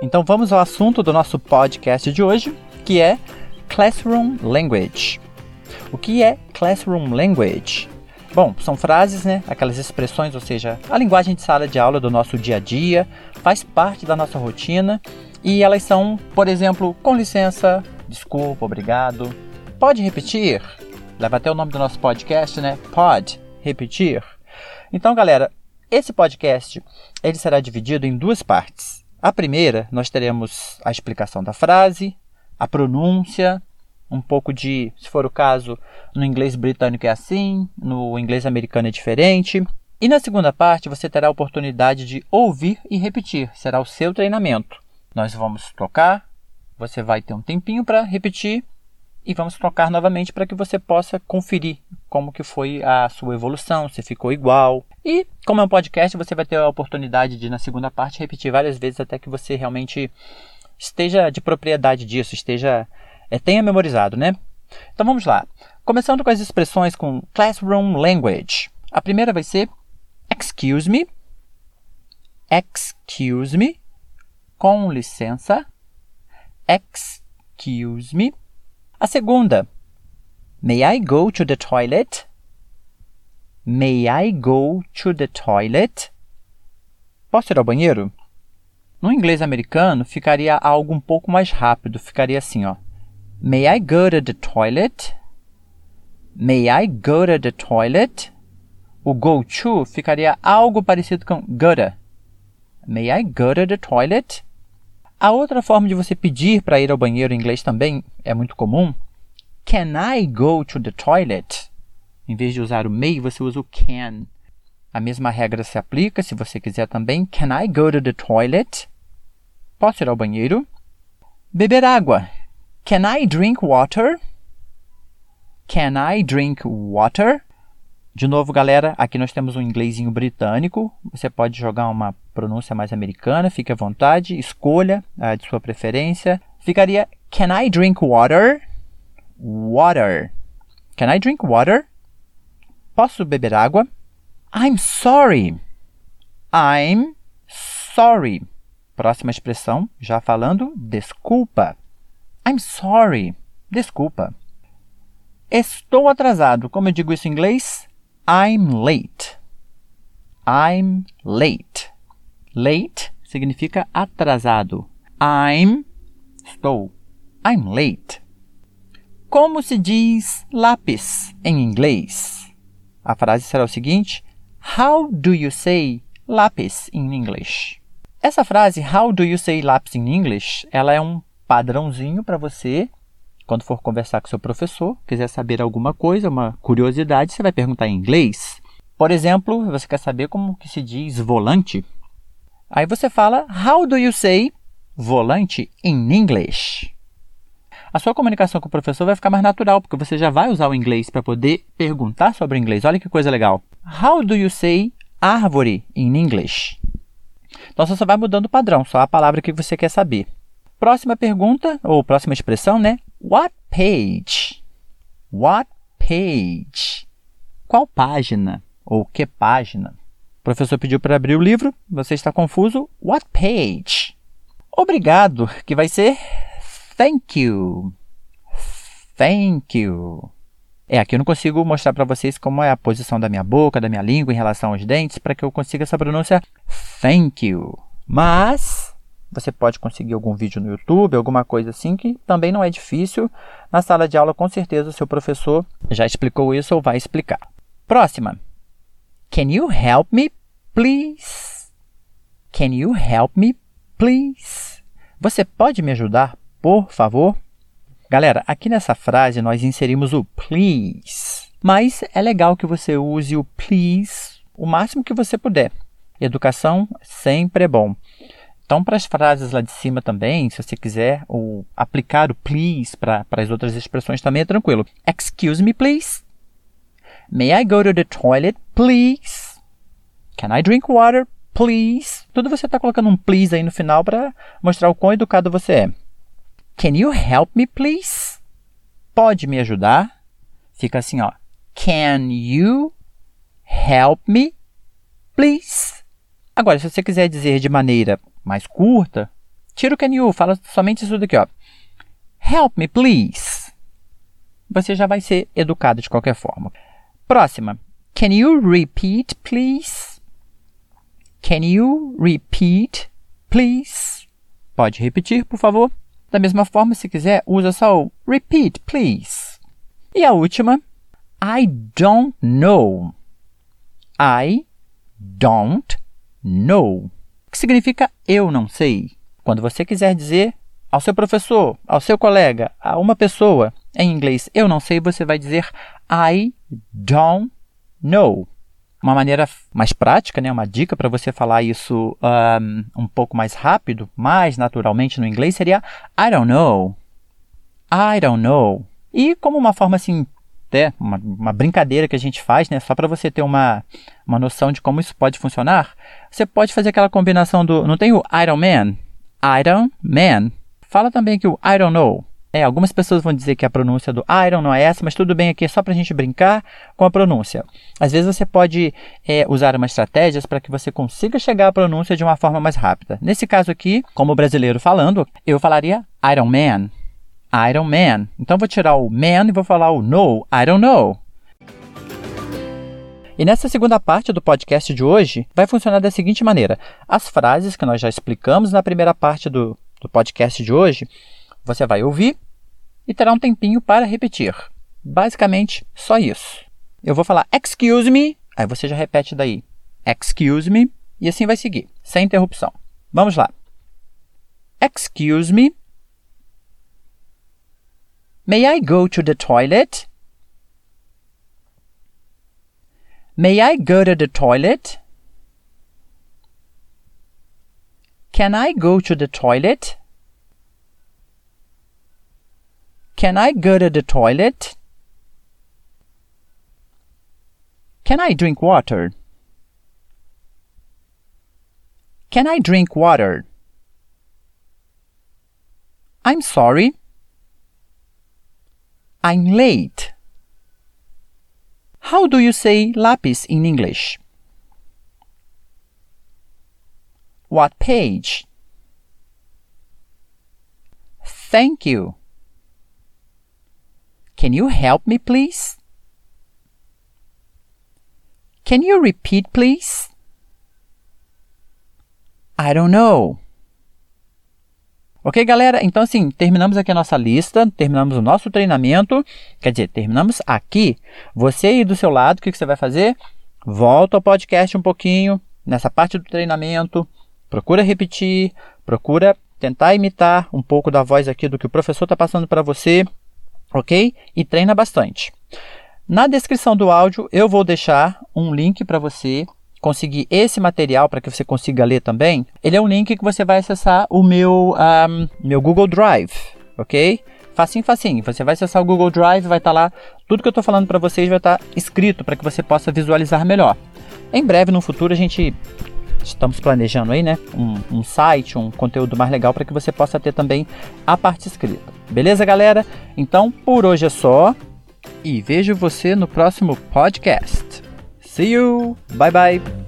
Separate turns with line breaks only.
Então vamos ao assunto do nosso podcast de hoje, que é Classroom Language. O que é Classroom Language? Bom, são frases, né? Aquelas expressões, ou seja, a linguagem de sala de aula do nosso dia a dia, faz parte da nossa rotina e elas são, por exemplo, com licença, desculpa, obrigado. Pode repetir? Leva até o nome do nosso podcast, né? Pode repetir. Então, galera, esse podcast ele será dividido em duas partes. A primeira, nós teremos a explicação da frase, a pronúncia, um pouco de, se for o caso, no inglês britânico é assim, no inglês americano é diferente. E na segunda parte você terá a oportunidade de ouvir e repetir, será o seu treinamento. Nós vamos tocar, você vai ter um tempinho para repetir e vamos trocar novamente para que você possa conferir como que foi a sua evolução, se ficou igual. E como é um podcast, você vai ter a oportunidade de na segunda parte repetir várias vezes até que você realmente esteja de propriedade disso, esteja é, tenha memorizado, né? Então vamos lá. Começando com as expressões com classroom language. A primeira vai ser excuse me, excuse me, com licença, excuse me. A segunda, may I go to the toilet? May I go to the toilet? Posso ir ao banheiro? No inglês americano ficaria algo um pouco mais rápido, ficaria assim, ó. May I go to the toilet? May I go to the toilet? O go to ficaria algo parecido com gotta. May I go to the toilet? A outra forma de você pedir para ir ao banheiro em inglês também é muito comum. Can I go to the toilet? Em vez de usar o may, você usa o can. A mesma regra se aplica se você quiser também. Can I go to the toilet? Posso ir ao banheiro? Beber água. Can I drink water? Can I drink water? De novo, galera, aqui nós temos um inglesinho britânico. Você pode jogar uma pronúncia mais americana, fique à vontade, escolha a de sua preferência. Ficaria Can I drink water? Water. Can I drink water? Posso beber água? I'm sorry. I'm sorry. Próxima expressão, já falando, desculpa. I'm sorry. Desculpa. Estou atrasado. Como eu digo isso em inglês? I'm late. I'm late. Late significa atrasado. I'm estou. I'm late. Como se diz lápis em inglês? A frase será o seguinte: How do you say lápis in English? Essa frase, How do you say lápis in English? Ela é um padrãozinho para você, quando for conversar com seu professor, quiser saber alguma coisa, uma curiosidade, você vai perguntar em inglês. Por exemplo, você quer saber como que se diz volante? Aí você fala How do you say volante in English? A sua comunicação com o professor vai ficar mais natural, porque você já vai usar o inglês para poder perguntar sobre inglês. Olha que coisa legal. How do you say árvore in English? Então você só vai mudando o padrão, só a palavra que você quer saber. Próxima pergunta, ou próxima expressão, né? What page? What page? Qual página? Ou que página? O professor pediu para abrir o livro, você está confuso? What page? Obrigado, que vai ser thank you. Thank you. É, aqui eu não consigo mostrar para vocês como é a posição da minha boca, da minha língua em relação aos dentes, para que eu consiga essa pronúncia thank you. Mas você pode conseguir algum vídeo no YouTube, alguma coisa assim, que também não é difícil. Na sala de aula, com certeza, o seu professor já explicou isso ou vai explicar. Próxima. Can you help me, please? Can you help me, please? Você pode me ajudar, por favor? Galera, aqui nessa frase nós inserimos o please. Mas é legal que você use o please o máximo que você puder. Educação sempre é bom. Então, para as frases lá de cima também, se você quiser ou aplicar o please para as outras expressões também é tranquilo. Excuse me, please. May I go to the toilet, please? Can I drink water, please? Tudo você está colocando um please aí no final para mostrar o quão educado você é. Can you help me, please? Pode me ajudar? Fica assim, ó. Can you help me, please? Agora, se você quiser dizer de maneira mais curta, Tira o can you, fala somente isso daqui, ó. Help me, please. Você já vai ser educado de qualquer forma. Próxima. Can you repeat, please? Can you repeat, please? Pode repetir, por favor. Da mesma forma, se quiser, usa só o repeat, please. E a última. I don't know. I don't know. Que significa eu não sei. Quando você quiser dizer ao seu professor, ao seu colega, a uma pessoa em inglês, eu não sei, você vai dizer I don't know. Uma maneira mais prática, né, uma dica para você falar isso um, um pouco mais rápido, mais naturalmente no inglês, seria I don't know. I don't know. E como uma forma assim, até uma, uma brincadeira que a gente faz, né, só para você ter uma, uma noção de como isso pode funcionar, você pode fazer aquela combinação do. Não tem o Iron Man? Iron Man. Fala também que o I don't know. É, algumas pessoas vão dizer que a pronúncia do Iron não é essa, mas tudo bem aqui, é só para a gente brincar com a pronúncia. Às vezes você pode é, usar umas estratégias para que você consiga chegar à pronúncia de uma forma mais rápida. Nesse caso aqui, como brasileiro falando, eu falaria Iron Man. Iron Man. Então vou tirar o man e vou falar o no, I don't know. E nessa segunda parte do podcast de hoje, vai funcionar da seguinte maneira: as frases que nós já explicamos na primeira parte do, do podcast de hoje, você vai ouvir e terá um tempinho para repetir. Basicamente, só isso. Eu vou falar excuse me, aí você já repete daí. Excuse me, e assim vai seguir, sem interrupção. Vamos lá. Excuse me. May I go to the toilet? May I go to the toilet? Can I go to the toilet? Can I go to the toilet? Can I drink water? Can I drink water? I'm sorry. I'm late. How do you say lápis in English? What page? Thank you. Can you help me, please? Can you repeat, please? I don't know. Ok, galera? Então, assim, terminamos aqui a nossa lista, terminamos o nosso treinamento. Quer dizer, terminamos aqui. Você aí do seu lado, o que, que você vai fazer? Volta ao podcast um pouquinho, nessa parte do treinamento. Procura repetir, procura tentar imitar um pouco da voz aqui do que o professor está passando para você, ok? E treina bastante. Na descrição do áudio eu vou deixar um link para você conseguir esse material para que você consiga ler também, ele é um link que você vai acessar o meu, um, meu Google Drive, ok? Facinho, facinho. Você vai acessar o Google Drive, vai estar tá lá, tudo que eu estou falando para vocês vai estar tá escrito para que você possa visualizar melhor. Em breve, no futuro, a gente estamos planejando aí, né? Um, um site, um conteúdo mais legal para que você possa ter também a parte escrita. Beleza, galera? Então, por hoje é só e vejo você no próximo podcast. See you. Bye bye.